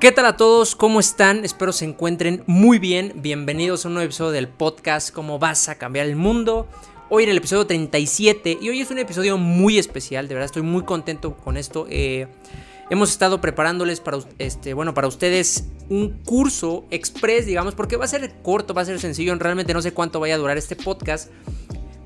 ¿Qué tal a todos? ¿Cómo están? Espero se encuentren muy bien. Bienvenidos a un nuevo episodio del podcast ¿Cómo vas a cambiar el mundo? Hoy en el episodio 37 y hoy es un episodio muy especial, de verdad estoy muy contento con esto. Eh, hemos estado preparándoles para, este, bueno, para ustedes un curso express, digamos, porque va a ser corto, va a ser sencillo, realmente no sé cuánto vaya a durar este podcast,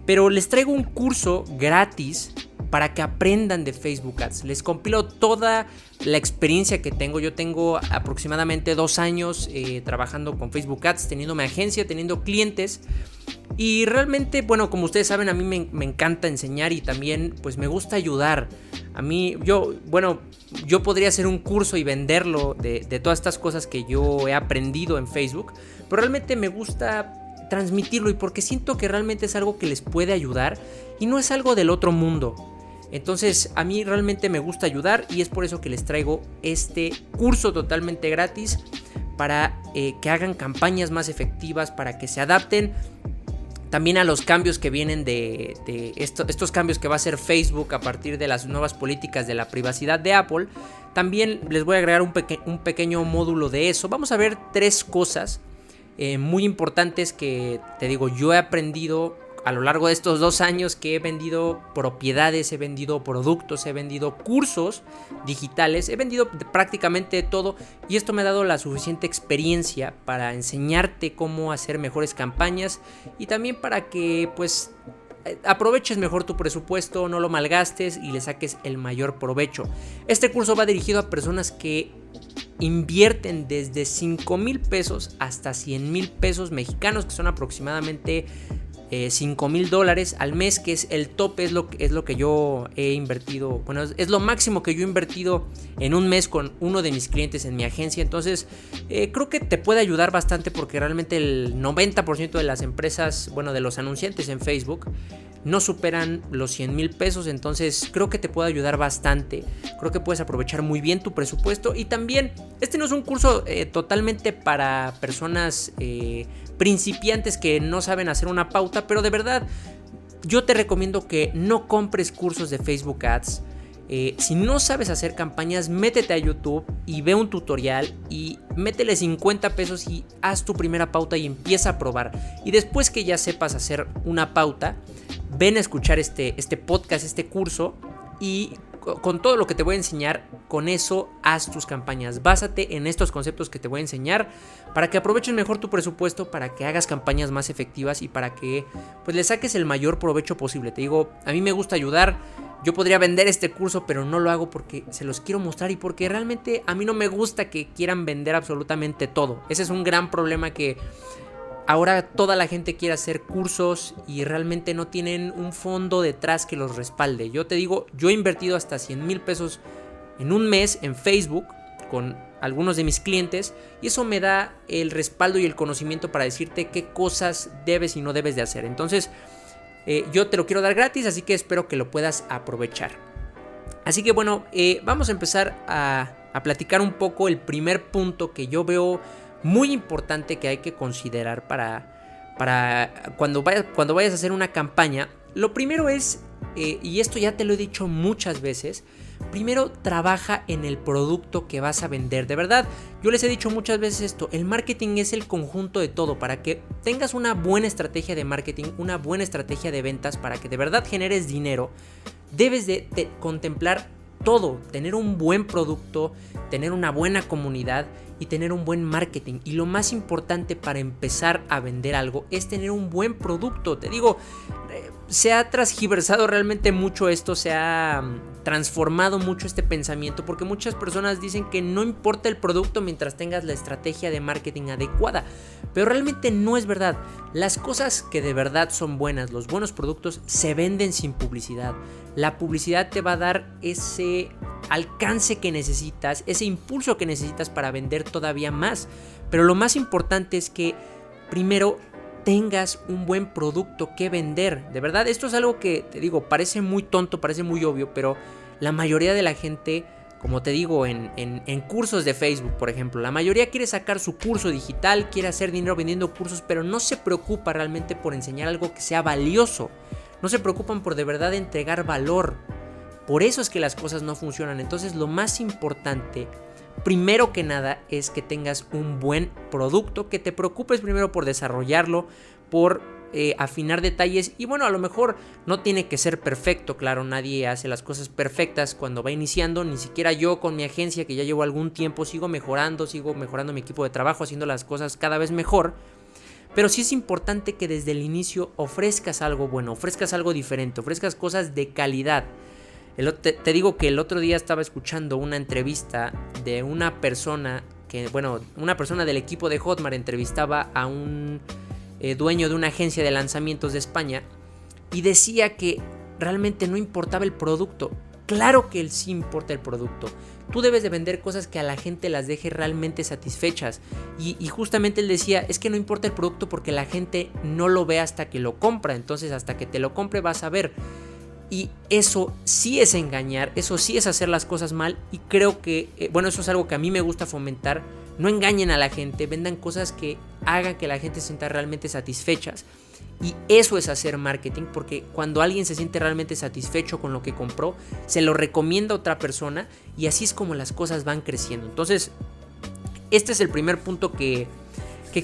pero les traigo un curso gratis para que aprendan de Facebook Ads. Les compilo toda la experiencia que tengo. Yo tengo aproximadamente dos años eh, trabajando con Facebook Ads, teniendo mi agencia, teniendo clientes. Y realmente, bueno, como ustedes saben, a mí me, encanta enseñar y también pues me gusta ayudar. A mí, yo, bueno, yo podría hacer un curso y venderlo de, de todas estas cosas que yo he aprendido en Facebook, pero realmente me gusta transmitirlo y porque siento que realmente es algo que les puede ayudar y no es algo del otro mundo. Entonces a mí realmente me gusta ayudar y es por eso que les traigo este curso totalmente gratis para eh, que hagan campañas más efectivas, para que se adapten también a los cambios que vienen de, estos cambios que va a hacer Facebook a partir de las nuevas políticas de la privacidad de Apple. También les voy a agregar un, pequeño módulo de eso. Vamos a ver tres cosas eh, muy importantes que te digo yo he aprendido a lo largo de estos dos años que he vendido propiedades, he vendido productos, he vendido cursos digitales, he vendido prácticamente todo y esto me ha dado la suficiente experiencia para enseñarte cómo hacer mejores campañas y también para que pues eh, aproveches mejor tu presupuesto, no lo malgastes y le saques el mayor provecho. Este curso va dirigido a personas que invierten desde 5 mil pesos hasta 100 mil pesos mexicanos, que son aproximadamente 5 eh, mil dólares al mes, que es el tope, es lo, es lo que yo he invertido, bueno, es, lo máximo que yo he invertido en un mes con uno de mis clientes en mi agencia. Entonces, eh, creo que te puede ayudar bastante porque realmente el 90% de las empresas, bueno, de los anunciantes en Facebook, no superan los 100 mil pesos. Entonces, creo que te puede ayudar bastante. Creo que puedes aprovechar muy bien tu presupuesto. Y también, este no es un curso eh, totalmente para personas principiantes que no saben hacer una pauta, pero de verdad yo te recomiendo que no compres cursos de Facebook Ads. Eh, si no sabes hacer campañas, métete a YouTube y ve un tutorial y métele 50 pesos y haz tu primera pauta y empieza a probar. Y después que ya sepas hacer una pauta, ven a escuchar este, este podcast, este curso y con todo lo que te voy a enseñar, con eso haz tus campañas. Básate en estos conceptos que te voy a enseñar para que aproveches mejor tu presupuesto, para que hagas campañas más efectivas y para que pues le saques el mayor provecho posible. Te digo, a mí me gusta ayudar. Yo podría vender este curso, pero no lo hago porque se los quiero mostrar y porque realmente a mí no me gusta que quieran vender absolutamente todo. Ese es un gran problema que Ahora toda la gente quiere hacer cursos y realmente no tienen un fondo detrás que los respalde. Yo te digo, yo he invertido hasta 100 mil pesos en un mes en Facebook con algunos de mis clientes y eso me da el respaldo y el conocimiento para decirte qué cosas debes y no debes de hacer. Entonces, eh, yo te lo quiero dar gratis, así que espero que lo puedas aprovechar. Así que bueno, eh, vamos a empezar a, a platicar un poco el primer punto que yo veo muy importante que hay que considerar para, para cuando, vayas, cuando vayas a hacer una campaña. Lo primero es, eh, y esto ya te lo he dicho muchas veces, primero trabaja en el producto que vas a vender. De verdad, yo les he dicho muchas veces esto, el marketing es el conjunto de todo. Para que tengas una buena estrategia de marketing, una buena estrategia de ventas, para que de verdad generes dinero, debes de contemplar todo, tener un buen producto, tener una buena comunidad y tener un buen marketing. Y lo más importante para empezar a vender algo es tener un buen producto. Te digo, se ha transgiversado realmente mucho esto, se ha mm, transformado mucho este pensamiento porque muchas personas dicen que no importa el producto mientras tengas la estrategia de marketing adecuada. Pero realmente no es verdad. Las cosas que de verdad son buenas, los buenos productos, se venden sin publicidad. La publicidad te va a dar ese alcance que necesitas, ese impulso que necesitas para vender todavía más. Pero lo más importante es que primero tengas un buen producto que vender. De verdad, esto es algo que te digo, parece muy tonto, parece muy obvio, pero la mayoría de la gente, como te digo, en, en, cursos de Facebook, por ejemplo, la mayoría quiere sacar su curso digital, quiere hacer dinero vendiendo cursos, pero no se preocupa realmente por enseñar algo que sea valioso. No se preocupan por de verdad entregar valor. Por eso es que las cosas no funcionan. Entonces lo más importante primero que nada es que tengas un buen producto, que te preocupes primero por desarrollarlo, por eh, afinar detalles y bueno, a lo mejor no tiene que ser perfecto, claro, nadie hace las cosas perfectas cuando va iniciando, ni siquiera yo con mi agencia que ya llevo algún tiempo sigo mejorando, sigo mejorando mi equipo de trabajo, haciendo las cosas cada vez mejor. Pero sí es importante que desde el inicio ofrezcas algo bueno, ofrezcas algo diferente, ofrezcas cosas de calidad. Te, digo que el otro día estaba escuchando una entrevista de una persona que, bueno, una persona del equipo de Hotmart entrevistaba a un eh, dueño de una agencia de lanzamientos de España y decía que realmente no importaba el producto. Claro que él sí importa el producto. Tú debes de vender cosas que a la gente las deje realmente satisfechas. Y, justamente él decía, es que no importa el producto porque la gente no lo ve hasta que lo compra. Entonces hasta que te lo compre vas a ver. Y eso sí es engañar, eso sí es hacer las cosas mal. Y creo que, eh, bueno, eso es algo que a mí me gusta fomentar. No engañen a la gente, vendan cosas que hagan que la gente se sienta realmente satisfechas. Y eso es hacer marketing, porque cuando alguien se siente realmente satisfecho con lo que compró, se lo recomienda a otra persona y así es como las cosas van creciendo. Entonces, este es el primer punto que,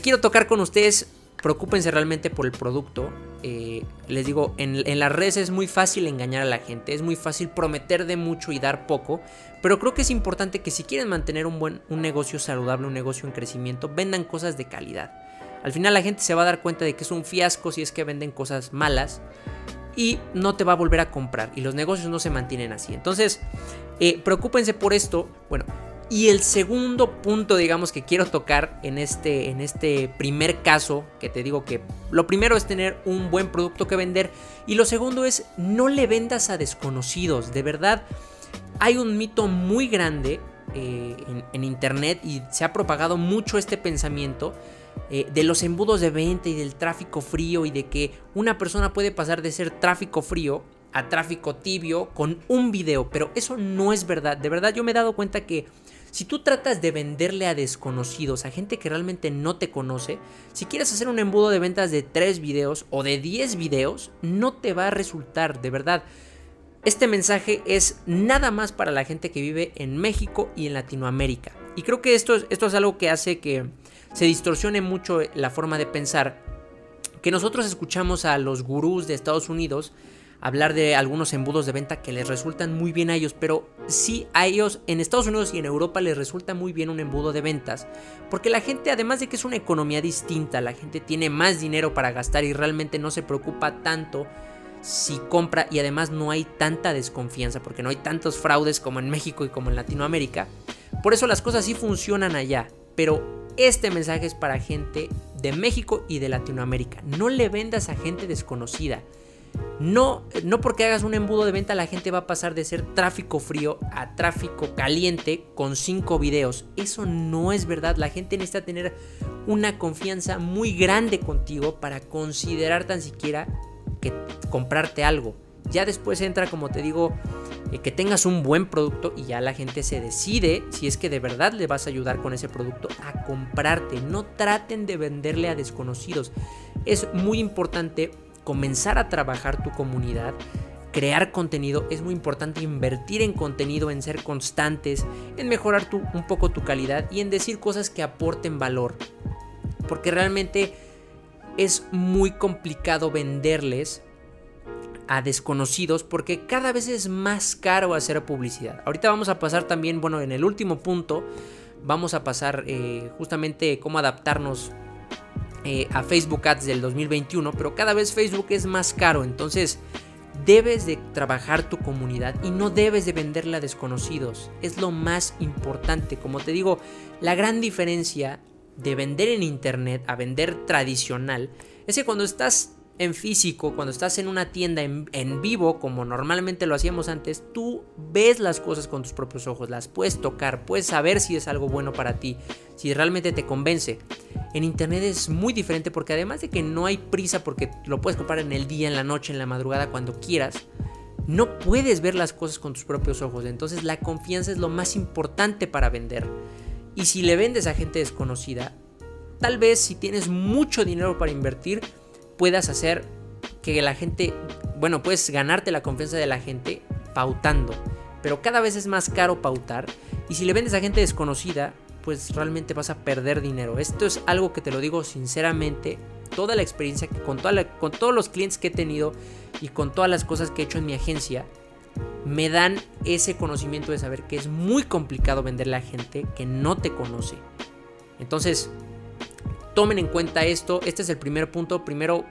quiero tocar con ustedes. Preocúpense realmente por el producto. Eh, les digo, en, las redes es muy fácil engañar a la gente, es muy fácil prometer de mucho y dar poco, pero creo que es importante que si quieren mantener un buen un negocio saludable, un negocio en crecimiento, vendan cosas de calidad. Al final la gente se va a dar cuenta de que es un fiasco si es que venden cosas malas y no te va a volver a comprar y los negocios no se mantienen así. Entonces, eh, preocúpense por esto. Bueno, y el segundo punto, digamos, que quiero tocar en este, en este primer caso, que te digo que lo primero es tener un buen producto que vender y lo segundo es no le vendas a desconocidos. De verdad, hay un mito muy grande eh, en internet y se ha propagado mucho este pensamiento eh, de los embudos de venta y del tráfico frío y de que una persona puede pasar de ser tráfico frío a tráfico tibio con un video, pero eso no es verdad. De verdad yo me he dado cuenta que si tú tratas de venderle a desconocidos, a gente que realmente no te conoce, si quieres hacer un embudo de ventas de 3 videos o de 10 videos, no te va a resultar, de verdad. Este mensaje es nada más para la gente que vive en México y en Latinoamérica. Y creo que esto, esto es algo que hace que se distorsione mucho la forma de pensar, que nosotros escuchamos a los gurús de Estados Unidos hablar de algunos embudos de venta que les resultan muy bien a ellos, pero sí a ellos en Estados Unidos y en Europa les resulta muy bien un embudo de ventas, porque la gente además de que es una economía distinta, la gente tiene más dinero para gastar y realmente no se preocupa tanto si compra y además no hay tanta desconfianza, porque no hay tantos fraudes como en México y como en Latinoamérica. Por eso las cosas sí funcionan allá, pero este mensaje es para gente de México y de Latinoamérica. No le vendas a gente desconocida. No, no porque hagas un embudo de venta la gente va a pasar de ser tráfico frío a tráfico caliente con cinco videos. Eso no es verdad. La gente necesita tener una confianza muy grande contigo para considerar tan siquiera que comprarte algo. Ya después entra, como te digo, eh, que tengas un buen producto y ya la gente se decide si es que de verdad le vas a ayudar con ese producto a comprarte. No traten de venderle a desconocidos. Es muy importante comenzar a trabajar tu comunidad. Crear contenido es muy importante, invertir en contenido, en ser constantes, en mejorar tu, un poco tu calidad y en decir cosas que aporten valor. Porque realmente es muy complicado venderles a desconocidos porque cada vez es más caro hacer publicidad. Ahorita vamos a pasar también, bueno, en el último punto, vamos a pasar eh, justamente cómo adaptarnos eh, a Facebook Ads del 2021, pero cada vez Facebook es más caro, entonces debes de trabajar tu comunidad y no debes de venderla a desconocidos. Es lo más importante, como te digo, la gran diferencia de vender en internet a vender tradicional es que cuando estás en físico, cuando estás en una tienda en, vivo, como normalmente lo hacíamos antes, tú ves las cosas con tus propios ojos, las puedes tocar, puedes saber si es algo bueno para ti, si realmente te convence. En internet es muy diferente porque además de que no hay prisa porque lo puedes comprar en el día, en la noche, en la madrugada, cuando quieras, no puedes ver las cosas con tus propios ojos. Entonces la confianza es lo más importante para vender. Y si le vendes a gente desconocida, tal vez si tienes mucho dinero para invertir, puedas hacer que la gente, bueno, puedes ganarte la confianza de la gente pautando. Pero cada vez es más caro pautar Y si le vendes a gente desconocida, pues realmente vas a perder dinero. Esto es algo que te lo digo sinceramente. Toda la experiencia con, con todos los clientes que he tenido y con todas las cosas que he hecho en mi agencia, me dan ese conocimiento de saber que es muy complicado venderle a gente que no te conoce. Entonces, tomen en cuenta esto. Este es el primer punto. Primero,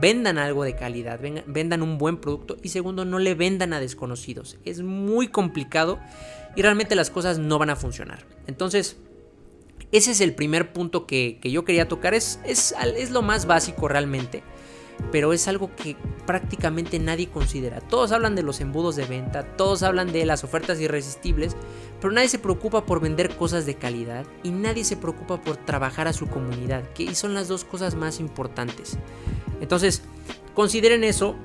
vendan algo de calidad, vendan un buen producto y segundo, no le vendan a desconocidos. Es muy complicado y realmente las cosas no van a funcionar. Entonces, ese es el primer punto que, yo quería tocar. Es, es, lo más básico realmente pero es algo que prácticamente nadie considera. Todos hablan de los embudos de venta, todos hablan de las ofertas irresistibles, pero nadie se preocupa por vender cosas de calidad y nadie se preocupa por trabajar a su comunidad, que son las dos cosas más importantes. Entonces, consideren eso.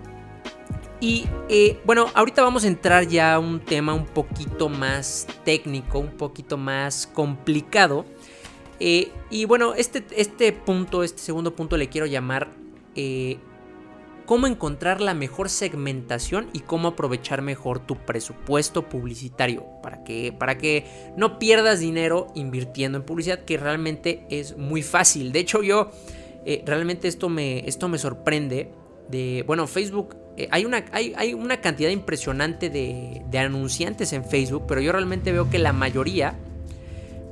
Y eh, bueno, ahorita vamos a entrar ya a un tema un poquito más técnico, un poquito más complicado. Eh, y bueno, este, este punto, este segundo punto le quiero llamar eh, cómo encontrar la mejor segmentación y cómo aprovechar mejor tu presupuesto publicitario para que, para que no pierdas dinero invirtiendo en publicidad, que realmente es muy fácil. De hecho, yo eh, realmente esto me, esto me sorprende. De, bueno, Facebook, eh, hay, una, hay, hay, una cantidad impresionante de, de anunciantes en Facebook, pero yo realmente veo que la mayoría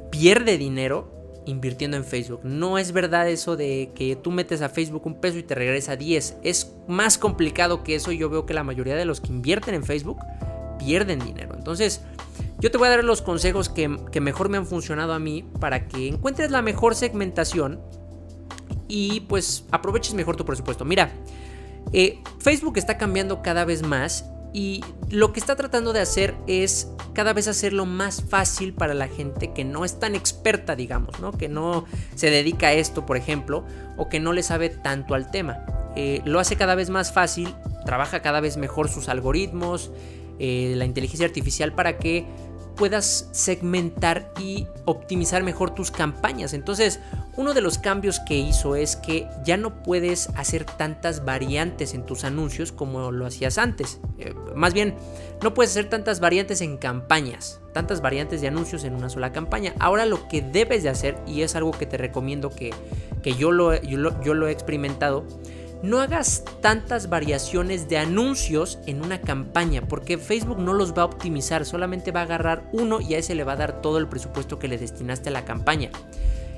pierde dinero invirtiendo en Facebook. No es verdad eso de que tú metes a Facebook un peso y te regresa 10. Es más complicado que eso. Yo veo que la mayoría de los que invierten en Facebook pierden dinero. Entonces, yo te voy a dar los consejos que, mejor me han funcionado a mí para que encuentres la mejor segmentación y pues aproveches mejor tu presupuesto. Mira, eh, Facebook está cambiando cada vez más y lo que está tratando de hacer es cada vez hacerlo más fácil para la gente que no es tan experta, digamos, ¿no? Que no se dedica a esto, por ejemplo, o que no le sabe tanto al tema. Eh, lo hace cada vez más fácil, trabaja cada vez mejor sus algoritmos, eh, la inteligencia artificial para que puedas segmentar y optimizar mejor tus campañas. Entonces, uno de los cambios que hizo es que ya no puedes hacer tantas variantes en tus anuncios como lo hacías antes. Eh, más bien, no puedes hacer tantas variantes en campañas, tantas variantes de anuncios en una sola campaña. Ahora lo que debes de hacer, y es algo que te recomiendo que, que yo, lo, yo lo he experimentado, no hagas tantas variaciones de anuncios en una campaña, porque Facebook no los va a optimizar, solamente va a agarrar uno y a ese le va a dar todo el presupuesto que le destinaste a la campaña.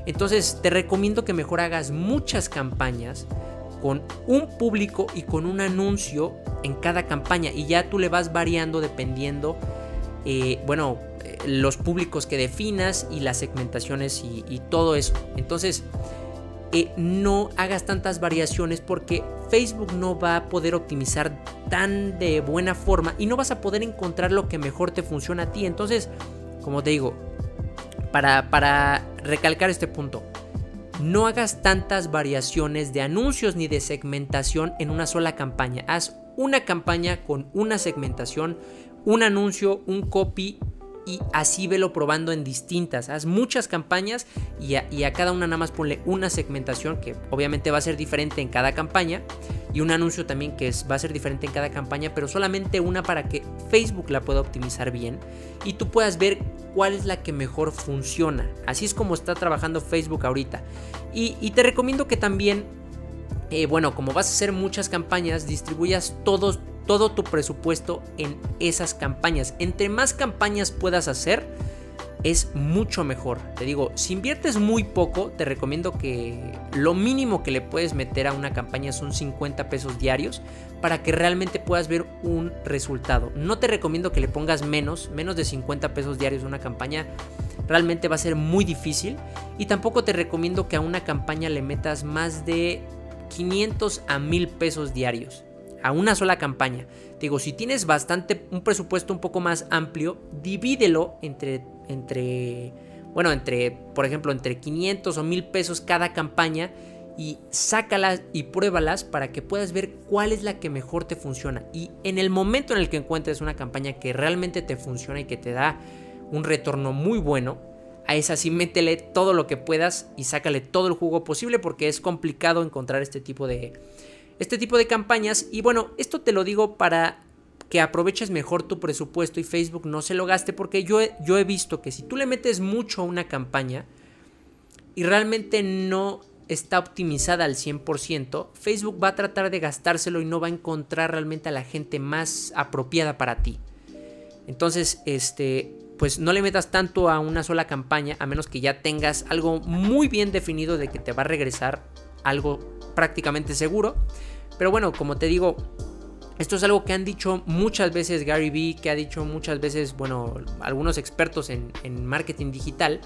Entonces te recomiendo que mejor hagas muchas campañas con un público y con un anuncio en cada campaña y ya tú le vas variando dependiendo, eh, bueno, eh, los públicos que definas y las segmentaciones y, y todo eso. Entonces, eh, no hagas tantas variaciones porque Facebook no va a poder optimizar tan de buena forma y no vas a poder encontrar lo que mejor te funciona a ti. Entonces, como te digo, para, para recalcar este punto, no hagas tantas variaciones de anuncios ni de segmentación en una sola campaña. Haz una campaña con una segmentación, un anuncio, un copy y así velo probando en distintas. Haz muchas campañas y a, cada una nada más ponle una segmentación que obviamente va a ser diferente en cada campaña y un anuncio también que va a ser diferente en cada campaña, pero solamente una para que Facebook la pueda optimizar bien y tú puedas ver cuál es la que mejor funciona. Así es como está trabajando Facebook ahorita. Y, te recomiendo que también, eh, bueno, como vas a hacer muchas campañas, distribuyas todo tu presupuesto en esas campañas. Entre más campañas puedas hacer, es mucho mejor. Te digo, si inviertes muy poco, te recomiendo que lo mínimo que le puedes meter a una campaña son 50 pesos diarios para que realmente puedas ver un resultado. No te recomiendo que le pongas menos, menos de 50 pesos diarios a una campaña. Realmente va a ser muy difícil. Y tampoco te recomiendo que a una campaña le metas más de 500 a 1000 pesos diarios a una sola campaña. digo, si tienes bastante, un presupuesto un poco más amplio, divídelo entre, entre, bueno, entre, por ejemplo, entre 500 o 1000 pesos cada campaña y sácalas y pruébalas para que puedas ver cuál es la que mejor te funciona. Y en el momento en el que encuentres una campaña que realmente te funciona y que te da un retorno muy bueno, a esa sí métele todo lo que puedas y sácale todo el jugo posible porque es complicado encontrar este tipo de, este tipo de campañas. Y bueno, esto te lo digo para que aproveches mejor tu presupuesto y Facebook no se lo gaste porque yo he, yo he visto que si tú le metes mucho a una campaña y realmente no está optimizada al 100%, Facebook va a tratar de gastárselo y no va a encontrar realmente a la gente más apropiada para ti. Entonces, este, pues no le metas tanto a una sola campaña a menos que ya tengas algo muy bien definido de que te va a regresar algo prácticamente seguro. Pero bueno, como te digo, esto es algo que han dicho muchas veces Gary Vee, que ha dicho muchas veces, bueno, algunos expertos en, en, marketing digital,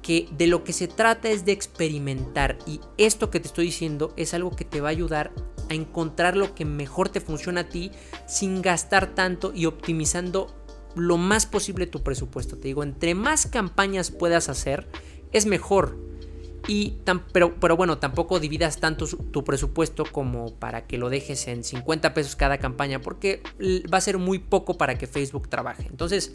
que de lo que se trata es de experimentar y esto que te estoy diciendo es algo que te va a ayudar a encontrar lo que mejor te funciona a ti sin gastar tanto y optimizando lo más posible tu presupuesto. Te digo, entre más campañas puedas hacer, es mejor. Y pero, pero bueno, tampoco dividas tanto tu presupuesto como para que lo dejes en 50 pesos cada campaña, porque va a ser muy poco para que Facebook trabaje. Entonces,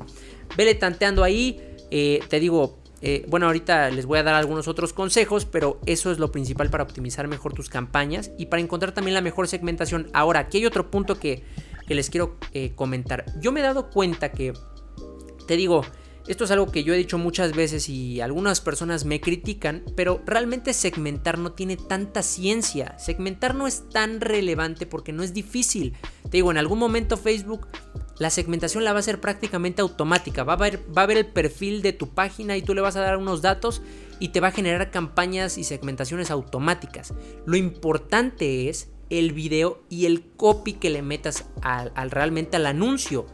vele tanteando ahí. Eh, te digo, eh, bueno, ahorita les voy a dar algunos otros consejos, pero eso es lo principal para optimizar mejor tus campañas y para encontrar también la mejor segmentación. Ahora, aquí hay otro punto que, que les quiero eh, comentar. Yo me he dado cuenta que, te digo, esto es algo que yo he dicho muchas veces y algunas personas me critican, pero realmente segmentar no tiene tanta ciencia. Segmentar no es tan relevante porque no es difícil. Te digo, en algún momento Facebook la segmentación la va a hacer prácticamente automática. Va a, ver, va a ver el perfil de tu página y tú le vas a dar unos datos y te va a generar campañas y segmentaciones automáticas. Lo importante es el video y el copy que le metas al, al realmente al anuncio.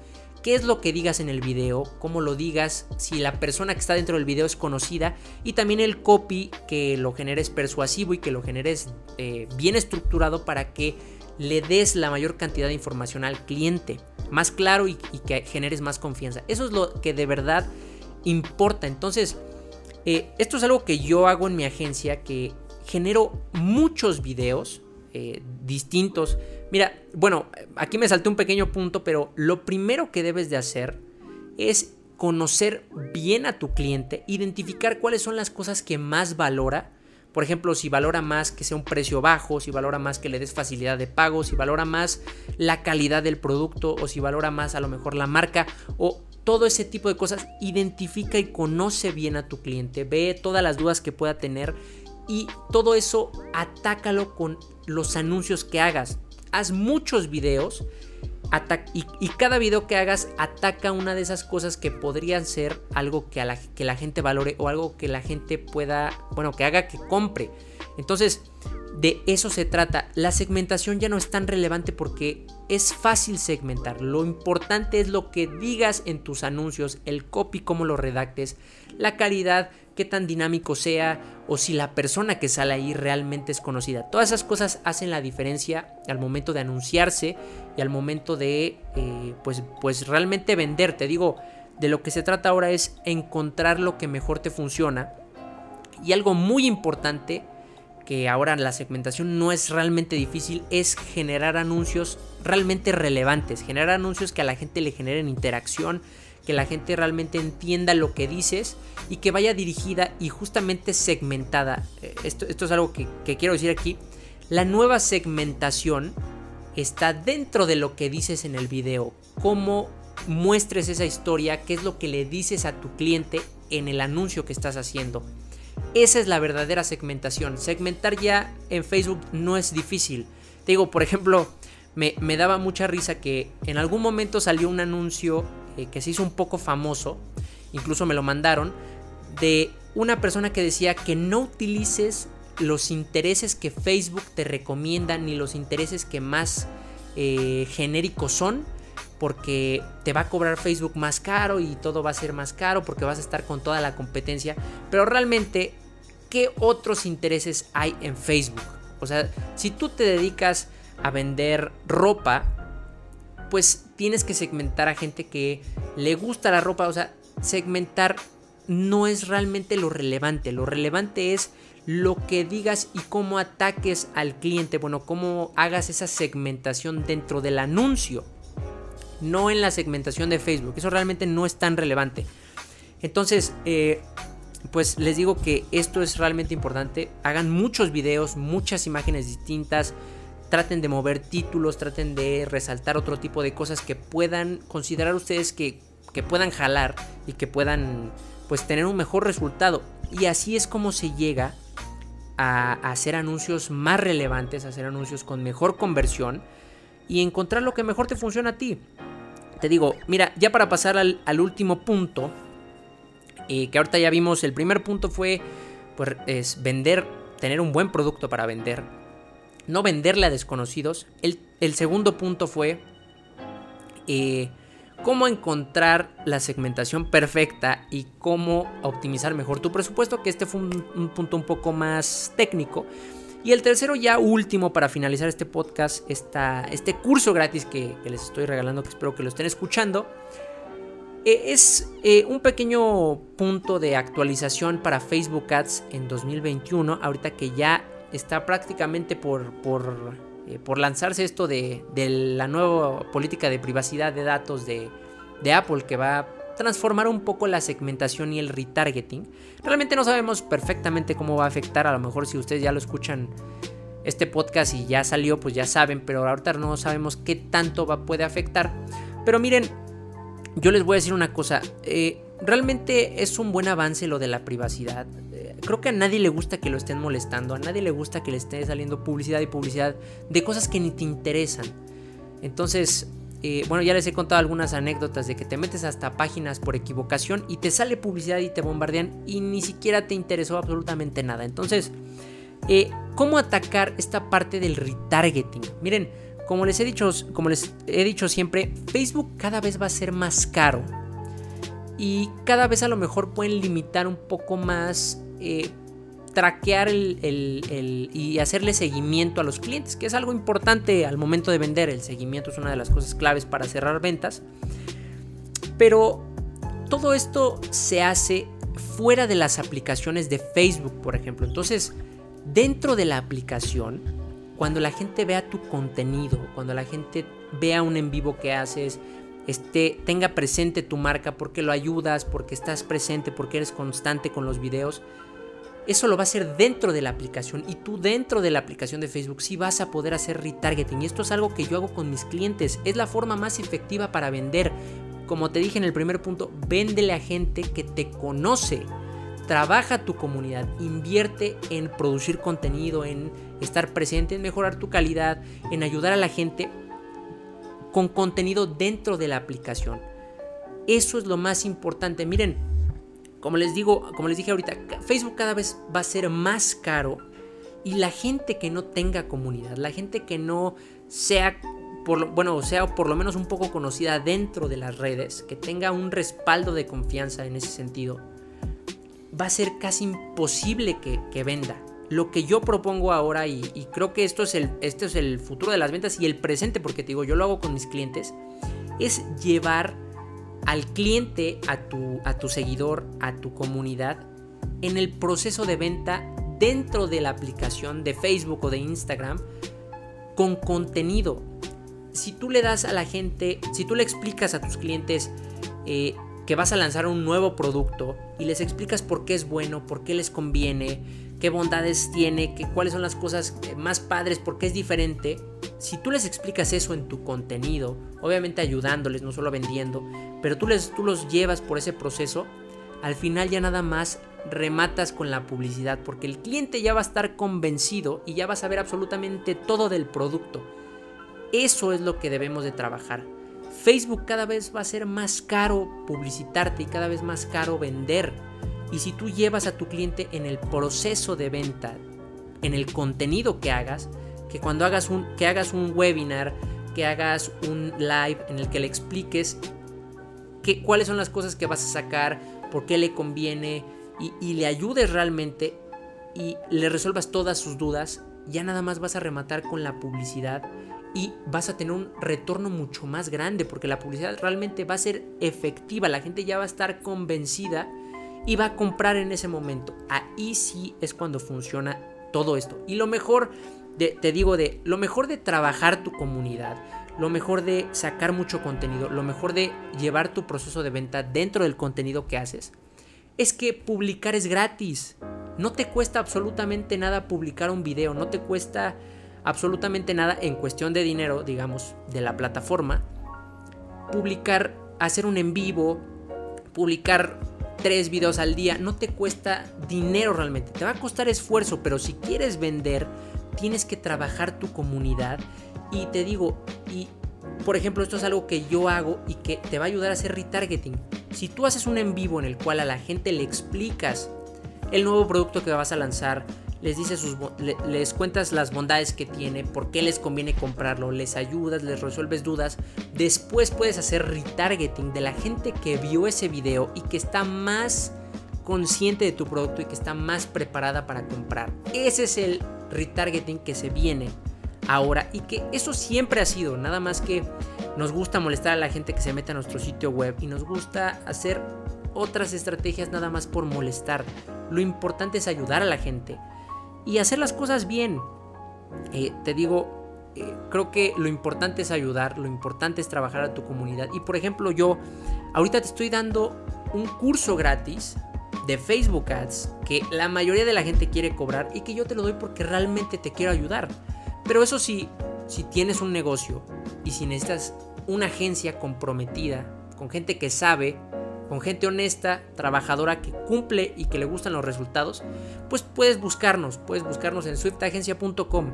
Qué es lo que digas en el video, cómo lo digas, si la persona que está dentro del video es conocida. Y también el copy que lo generes persuasivo y que lo generes eh, bien estructurado para que le des la mayor cantidad de información al cliente, más claro y, que generes más confianza. Eso es lo que de verdad importa. Entonces, eh, esto es algo que yo hago en mi agencia, que genero muchos videos eh, distintos Mira, bueno, aquí me salté un pequeño punto, pero lo primero que debes de hacer es conocer bien a tu cliente, identificar cuáles son las cosas que más valora. Por ejemplo, si valora más que sea un precio bajo, si valora más que le des facilidad de pago, si valora más la calidad del producto o si valora más a lo mejor la marca o todo ese tipo de cosas, identifica y conoce bien a tu cliente, ve todas las dudas que pueda tener y todo eso atácalo con los anuncios que hagas haz muchos videos y, cada video que hagas ataca una de esas cosas que podrían ser algo que, a que la gente valore o algo que la gente pueda, bueno, que haga que compre. Entonces, de eso se trata. La segmentación ya no es tan relevante porque es fácil segmentar. Lo importante es lo que digas en tus anuncios, el copy, cómo lo redactes, la calidad, qué tan dinámico sea o si la persona que sale ahí realmente es conocida. Todas esas cosas hacen la diferencia al momento de anunciarse y al momento de eh, pues, pues realmente vender. Te digo, de lo que se trata ahora es encontrar lo que mejor te funciona. Y algo muy importante, que ahora la segmentación no es realmente difícil, es generar anuncios realmente relevantes, generar anuncios que a la gente le generen interacción, que la gente realmente entienda lo que dices y que vaya dirigida y justamente segmentada. Eh, esto, esto es algo que, quiero decir aquí. La nueva segmentación está dentro de lo que dices en el video. Cómo muestres esa historia, qué es lo que le dices a tu cliente en el anuncio que estás haciendo. Esa es la verdadera segmentación. Segmentar ya en Facebook no es difícil. Te digo, por ejemplo, me, daba mucha risa que en algún momento salió un anuncio eh, que se hizo un poco famoso, incluso me lo mandaron, de una persona que decía que no utilices los intereses que Facebook te recomienda ni los intereses que más eh, genéricos son porque te va a cobrar Facebook más caro y todo va a ser más caro porque vas a estar con toda la competencia pero realmente ¿qué otros intereses hay en Facebook? O sea, si tú te dedicas a vender ropa pues tienes que segmentar a gente que le gusta la ropa. O sea, segmentar no es realmente lo relevante. Lo relevante es lo que digas y cómo ataques al cliente. Bueno, cómo hagas esa segmentación dentro del anuncio. No en la segmentación de Facebook. Eso realmente no es tan relevante. Entonces, eh, pues les digo que esto es realmente importante. Hagan muchos videos, muchas imágenes distintas traten de mover títulos, traten de resaltar otro tipo de cosas que puedan considerar ustedes que, que puedan jalar y que puedan pues tener un mejor resultado. Y así es como se llega a, hacer anuncios más relevantes, a hacer anuncios con mejor conversión y encontrar lo que mejor te funciona a ti. Te digo, mira, ya para pasar al, último punto, eh, que ahorita ya vimos, el primer punto fue pues, es vender, tener un buen producto para vender, no venderle a desconocidos. El, el segundo punto fue eh, cómo encontrar la segmentación perfecta y cómo optimizar mejor tu presupuesto, que este fue un, punto un poco más técnico. Y el tercero, ya último, para finalizar este podcast, este curso gratis que, les estoy regalando, que espero que lo estén escuchando, e, es eh, un pequeño punto de actualización para Facebook Ads en 2021, ahorita que ya está prácticamente por, por eh, por lanzarse esto de, la nueva política de privacidad de datos de, Apple que va a transformar un poco la segmentación y el retargeting. Realmente no sabemos perfectamente cómo va a afectar, a lo mejor si ustedes ya lo escuchan este podcast y ya salió, pues ya saben, pero ahorita no sabemos qué tanto va, puede afectar. Pero miren, yo les voy a decir una cosa, eh, realmente es un buen avance lo de la privacidad creo que a nadie le gusta que lo estén molestando, a nadie le gusta que le esté saliendo publicidad y publicidad de cosas que ni te interesan. Entonces, eh, bueno, ya les he contado algunas anécdotas de que te metes hasta páginas por equivocación y te sale publicidad y te bombardean y ni siquiera te interesó absolutamente nada. Entonces, eh, ¿cómo atacar esta parte del retargeting? Miren, como les he dicho, como les he dicho siempre, Facebook cada vez va a ser más caro y cada vez a lo mejor pueden limitar un poco más eh, traquear el, y hacerle seguimiento a los clientes, que es algo importante al momento de vender. El seguimiento es una de las cosas claves para cerrar ventas. Pero todo esto se hace fuera de las aplicaciones de Facebook, por ejemplo. Entonces, dentro de la aplicación, cuando la gente vea tu contenido, cuando la gente vea un en vivo que haces, este, tenga presente tu marca porque lo ayudas, porque estás presente, porque eres constante con los videos, eso lo va a hacer dentro de la aplicación y tú dentro de la aplicación de Facebook sí vas a poder hacer retargeting. Y esto es algo que yo hago con mis clientes. Es la forma más efectiva para vender. Como te dije en el primer punto, véndele a gente que te conoce. Trabaja tu comunidad, invierte en producir contenido, en estar presente, en mejorar tu calidad, en ayudar a la gente con contenido dentro de la aplicación. Eso es lo más importante. Miren, como les digo, como les dije ahorita, Facebook cada vez va a ser más caro y la gente que no tenga comunidad, la gente que no sea por lo, bueno, sea por lo menos un poco conocida dentro de las redes, que tenga un respaldo de confianza en ese sentido, va a ser casi imposible que, venda. Lo que yo propongo ahora, y, creo que esto es, el, esto es el futuro de las ventas y el presente, porque te digo, yo lo hago con mis clientes, es llevar al cliente, a tu, a tu seguidor, a tu comunidad, en el proceso de venta dentro de la aplicación de Facebook o de Instagram con contenido. Si tú le das a la gente, si tú le explicas a tus clientes eh, que vas a lanzar un nuevo producto y les explicas por qué es bueno, por qué les conviene, qué bondades tiene, que, cuáles son las cosas más padres, por qué es diferente, si tú les explicas eso en tu contenido, obviamente ayudándoles, no solo vendiendo, pero tú, les, tú los llevas por ese proceso, al final ya nada más rematas con la publicidad, porque el cliente ya va a estar convencido y ya va a saber absolutamente todo del producto. Eso es lo que debemos de trabajar. Facebook cada vez va a ser más caro publicitarte y cada vez más caro vender. Y si tú llevas a tu cliente en el proceso de venta, en el contenido que hagas, que cuando hagas un, que hagas un webinar, que hagas un live en el que le expliques que, cuáles son las cosas que vas a sacar, por qué le conviene y, y le ayudes realmente y le resuelvas todas sus dudas, ya nada más vas a rematar con la publicidad y vas a tener un retorno mucho más grande porque la publicidad realmente va a ser efectiva, la gente ya va a estar convencida y va a comprar en ese momento. Ahí sí es cuando funciona todo esto. Y lo mejor te digo de lo mejor de trabajar tu comunidad, lo mejor de sacar mucho contenido, lo mejor de llevar tu proceso de venta dentro del contenido que haces, es que publicar es gratis. No te cuesta absolutamente nada publicar un video, no te cuesta absolutamente nada en cuestión de dinero, digamos, de la plataforma. Publicar, hacer un en vivo, publicar tres videos al día, no te cuesta dinero realmente, te va a costar esfuerzo, pero si quieres vender, tienes que trabajar tu comunidad y te digo, y por ejemplo, esto es algo que yo hago y que te va a ayudar a hacer retargeting. Si tú haces un en vivo en el cual a la gente le explicas el nuevo producto que vas a lanzar, les dices sus, les cuentas las bondades que tiene, por qué les conviene comprarlo, les ayudas, les resuelves dudas, después puedes hacer retargeting de la gente que vio ese video y que está más consciente de tu producto y que está más preparada para comprar. Ese es el retargeting que se viene ahora y que eso siempre ha sido, nada más que nos gusta molestar a la gente que se mete a nuestro sitio web y nos gusta hacer otras estrategias nada más por molestar. Lo importante es ayudar a la gente y hacer las cosas bien. Eh, te digo, eh, creo que lo importante es ayudar, lo importante es trabajar a tu comunidad. Y por ejemplo, yo ahorita te estoy dando un curso gratis de Facebook Ads que la mayoría de la gente quiere cobrar y que yo te lo doy porque realmente te quiero ayudar. Pero eso sí, si tienes un negocio y si necesitas una agencia comprometida, con gente que sabe, con gente honesta, trabajadora, que cumple y que le gustan los resultados, pues puedes buscarnos, puedes buscarnos en swiftagencia.com.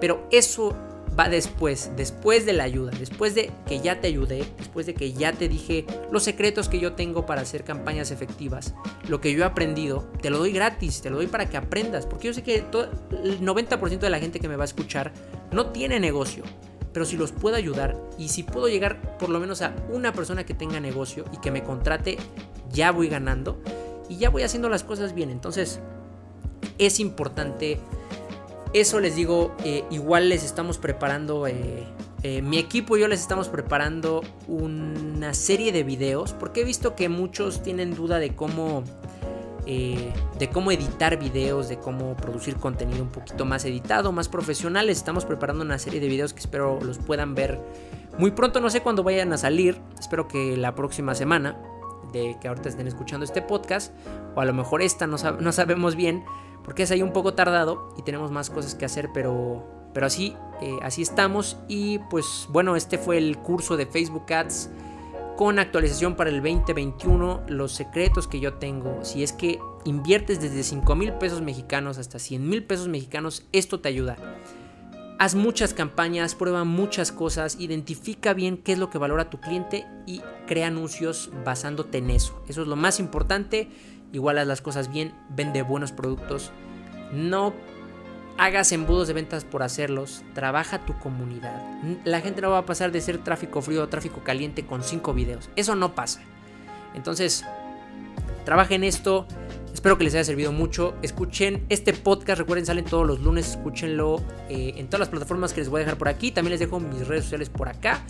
Pero eso va después, después de la ayuda, después de que ya te ayudé, después de que ya te dije los secretos que yo tengo para hacer campañas efectivas, lo que yo he aprendido, te lo doy gratis, te lo doy para que aprendas, porque yo sé que el 90% de la gente que me va a escuchar no tiene negocio, pero si los puedo ayudar y si puedo llegar por lo menos a una persona que tenga negocio y que me contrate, ya voy ganando y ya voy haciendo las cosas bien. Entonces, es importante eso les digo, eh, igual les estamos preparando, eh, eh, mi equipo y yo les estamos preparando una serie de videos, porque he visto que muchos tienen duda de cómo, de cómo editar videos, de cómo producir contenido un poquito más editado, más profesional. Estamos preparando una serie de videos que espero los puedan ver muy pronto, no sé cuándo vayan a salir, espero que la próxima semana, de que ahorita estén escuchando este podcast, o a lo mejor esta, no, no sabemos bien porque es ahí un poco tardado y tenemos más cosas que hacer, pero, pero así, eh, así estamos. Y pues bueno, este fue el curso de Facebook Ads con actualización para el 2021, los secretos que yo tengo. Si es que inviertes desde 5 mil pesos mexicanos hasta 100 mil pesos mexicanos, esto te ayuda. Haz muchas campañas, prueba muchas cosas, identifica bien qué es lo que valora tu cliente y crea anuncios basándote en eso. Eso es lo más importante igual haz las cosas bien, vende buenos productos, no hagas embudos de ventas por hacerlos, trabaja tu comunidad. La gente no va a pasar de ser tráfico frío a tráfico caliente con cinco videos, eso no pasa. Entonces, trabaja en esto. Espero que les haya servido mucho. Escuchen este podcast. Recuerden, salen todos los lunes. Escúchenlo eh, en todas las plataformas que les voy a dejar por aquí. También les dejo mis redes sociales por acá.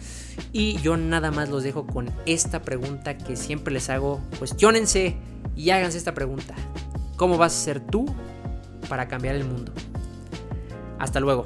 Y yo nada más los dejo con esta pregunta que siempre les hago. Cuestiónense y háganse esta pregunta. ¿Cómo vas a ser tú para cambiar el mundo? Hasta luego.